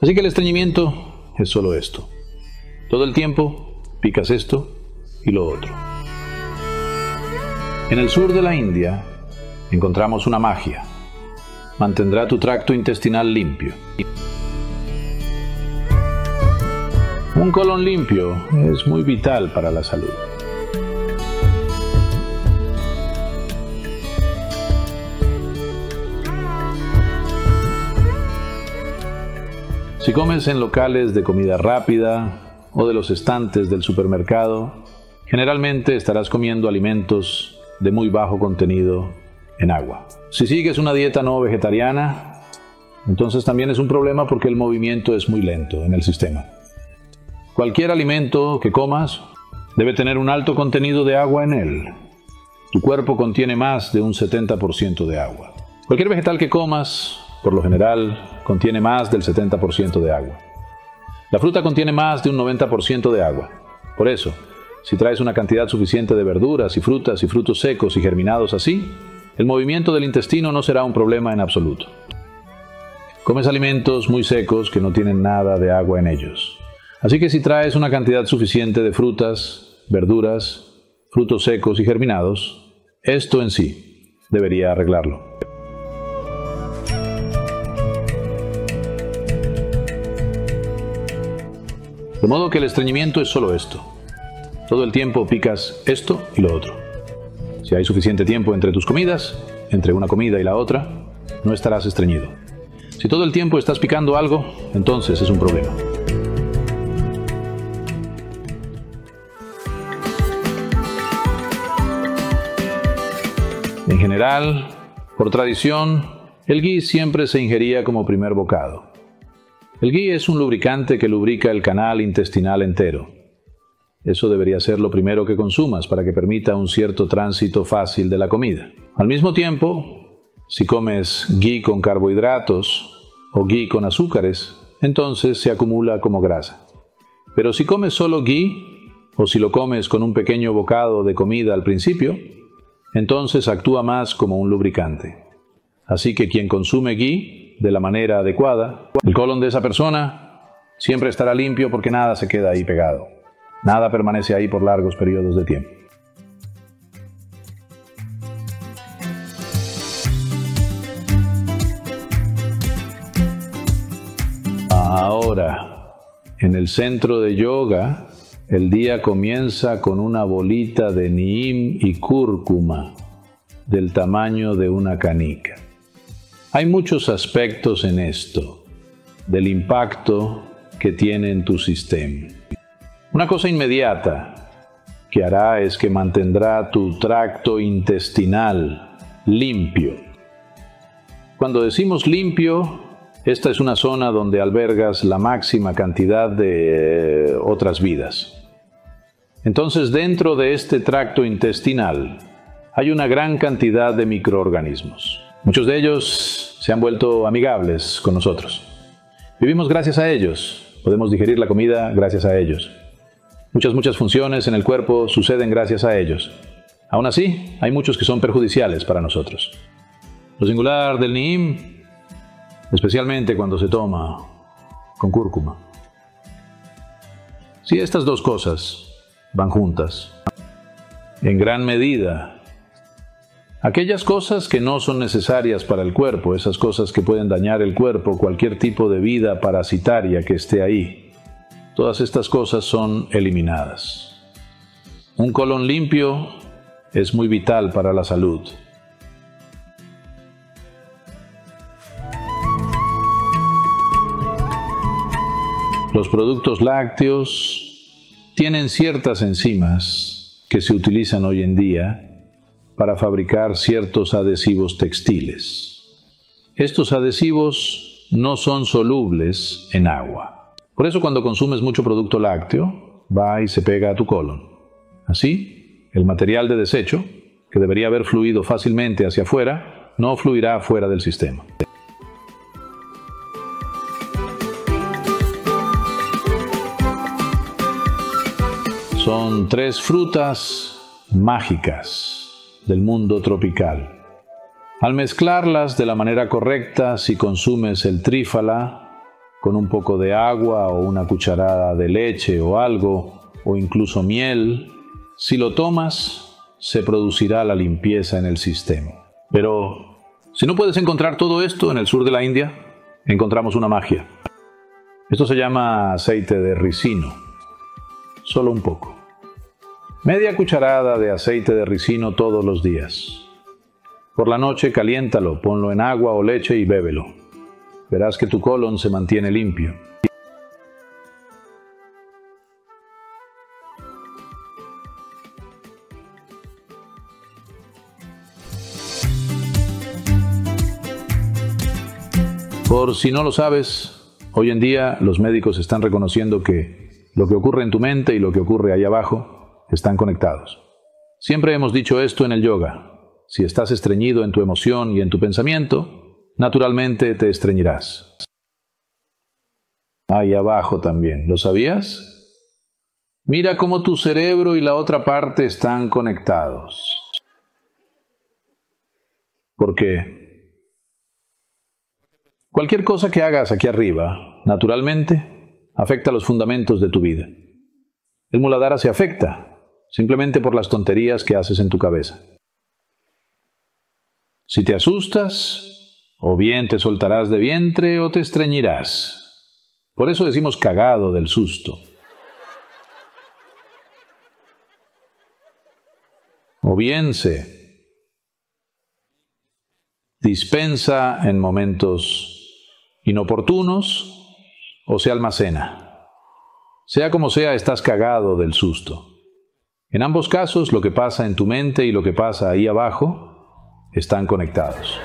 Así que el estreñimiento es solo esto. Todo el tiempo picas esto y lo otro. En el sur de la India encontramos una magia. Mantendrá tu tracto intestinal limpio. Un colon limpio es muy vital para la salud. Si comes en locales de comida rápida o de los estantes del supermercado, generalmente estarás comiendo alimentos de muy bajo contenido en agua. Si sigues una dieta no vegetariana, entonces también es un problema porque el movimiento es muy lento en el sistema. Cualquier alimento que comas debe tener un alto contenido de agua en él. Tu cuerpo contiene más de un 70% de agua. Cualquier vegetal que comas por lo general, contiene más del 70% de agua. La fruta contiene más de un 90% de agua. Por eso, si traes una cantidad suficiente de verduras y frutas y frutos secos y germinados así, el movimiento del intestino no será un problema en absoluto. Comes alimentos muy secos que no tienen nada de agua en ellos. Así que si traes una cantidad suficiente de frutas, verduras, frutos secos y germinados, esto en sí debería arreglarlo. De modo que el estreñimiento es solo esto. Todo el tiempo picas esto y lo otro. Si hay suficiente tiempo entre tus comidas, entre una comida y la otra, no estarás estreñido. Si todo el tiempo estás picando algo, entonces es un problema. En general, por tradición, el ghee siempre se ingería como primer bocado. El ghee es un lubricante que lubrica el canal intestinal entero. Eso debería ser lo primero que consumas para que permita un cierto tránsito fácil de la comida. Al mismo tiempo, si comes ghee con carbohidratos o ghee con azúcares, entonces se acumula como grasa. Pero si comes solo ghee, o si lo comes con un pequeño bocado de comida al principio, entonces actúa más como un lubricante. Así que quien consume ghee de la manera adecuada, el colon de esa persona siempre estará limpio porque nada se queda ahí pegado. Nada permanece ahí por largos periodos de tiempo. Ahora, en el centro de yoga, el día comienza con una bolita de neem y cúrcuma del tamaño de una canica. Hay muchos aspectos en esto, del impacto que tiene en tu sistema. Una cosa inmediata que hará es que mantendrá tu tracto intestinal limpio. Cuando decimos limpio, esta es una zona donde albergas la máxima cantidad de eh, otras vidas. Entonces dentro de este tracto intestinal hay una gran cantidad de microorganismos. Muchos de ellos se han vuelto amigables con nosotros. Vivimos gracias a ellos, podemos digerir la comida gracias a ellos. Muchas, muchas funciones en el cuerpo suceden gracias a ellos. Aún así, hay muchos que son perjudiciales para nosotros. Lo singular del Niim, especialmente cuando se toma con cúrcuma. Si estas dos cosas van juntas, en gran medida Aquellas cosas que no son necesarias para el cuerpo, esas cosas que pueden dañar el cuerpo, cualquier tipo de vida parasitaria que esté ahí, todas estas cosas son eliminadas. Un colon limpio es muy vital para la salud. Los productos lácteos tienen ciertas enzimas que se utilizan hoy en día para fabricar ciertos adhesivos textiles. Estos adhesivos no son solubles en agua. Por eso cuando consumes mucho producto lácteo, va y se pega a tu colon. Así, el material de desecho, que debería haber fluido fácilmente hacia afuera, no fluirá fuera del sistema. Son tres frutas mágicas del mundo tropical. Al mezclarlas de la manera correcta, si consumes el trífala con un poco de agua o una cucharada de leche o algo, o incluso miel, si lo tomas, se producirá la limpieza en el sistema. Pero si no puedes encontrar todo esto en el sur de la India, encontramos una magia. Esto se llama aceite de ricino. Solo un poco. Media cucharada de aceite de ricino todos los días. Por la noche caliéntalo, ponlo en agua o leche y bébelo. Verás que tu colon se mantiene limpio. Por si no lo sabes, hoy en día los médicos están reconociendo que lo que ocurre en tu mente y lo que ocurre ahí abajo están conectados. Siempre hemos dicho esto en el yoga. Si estás estreñido en tu emoción y en tu pensamiento, naturalmente te estreñirás. Ahí abajo también, ¿lo sabías? Mira cómo tu cerebro y la otra parte están conectados. Porque Cualquier cosa que hagas aquí arriba, naturalmente, afecta los fundamentos de tu vida. El muladhara se afecta simplemente por las tonterías que haces en tu cabeza. Si te asustas, o bien te soltarás de vientre o te estreñirás. Por eso decimos cagado del susto. O bien se dispensa en momentos inoportunos o se almacena. Sea como sea, estás cagado del susto. En ambos casos, lo que pasa en tu mente y lo que pasa ahí abajo están conectados.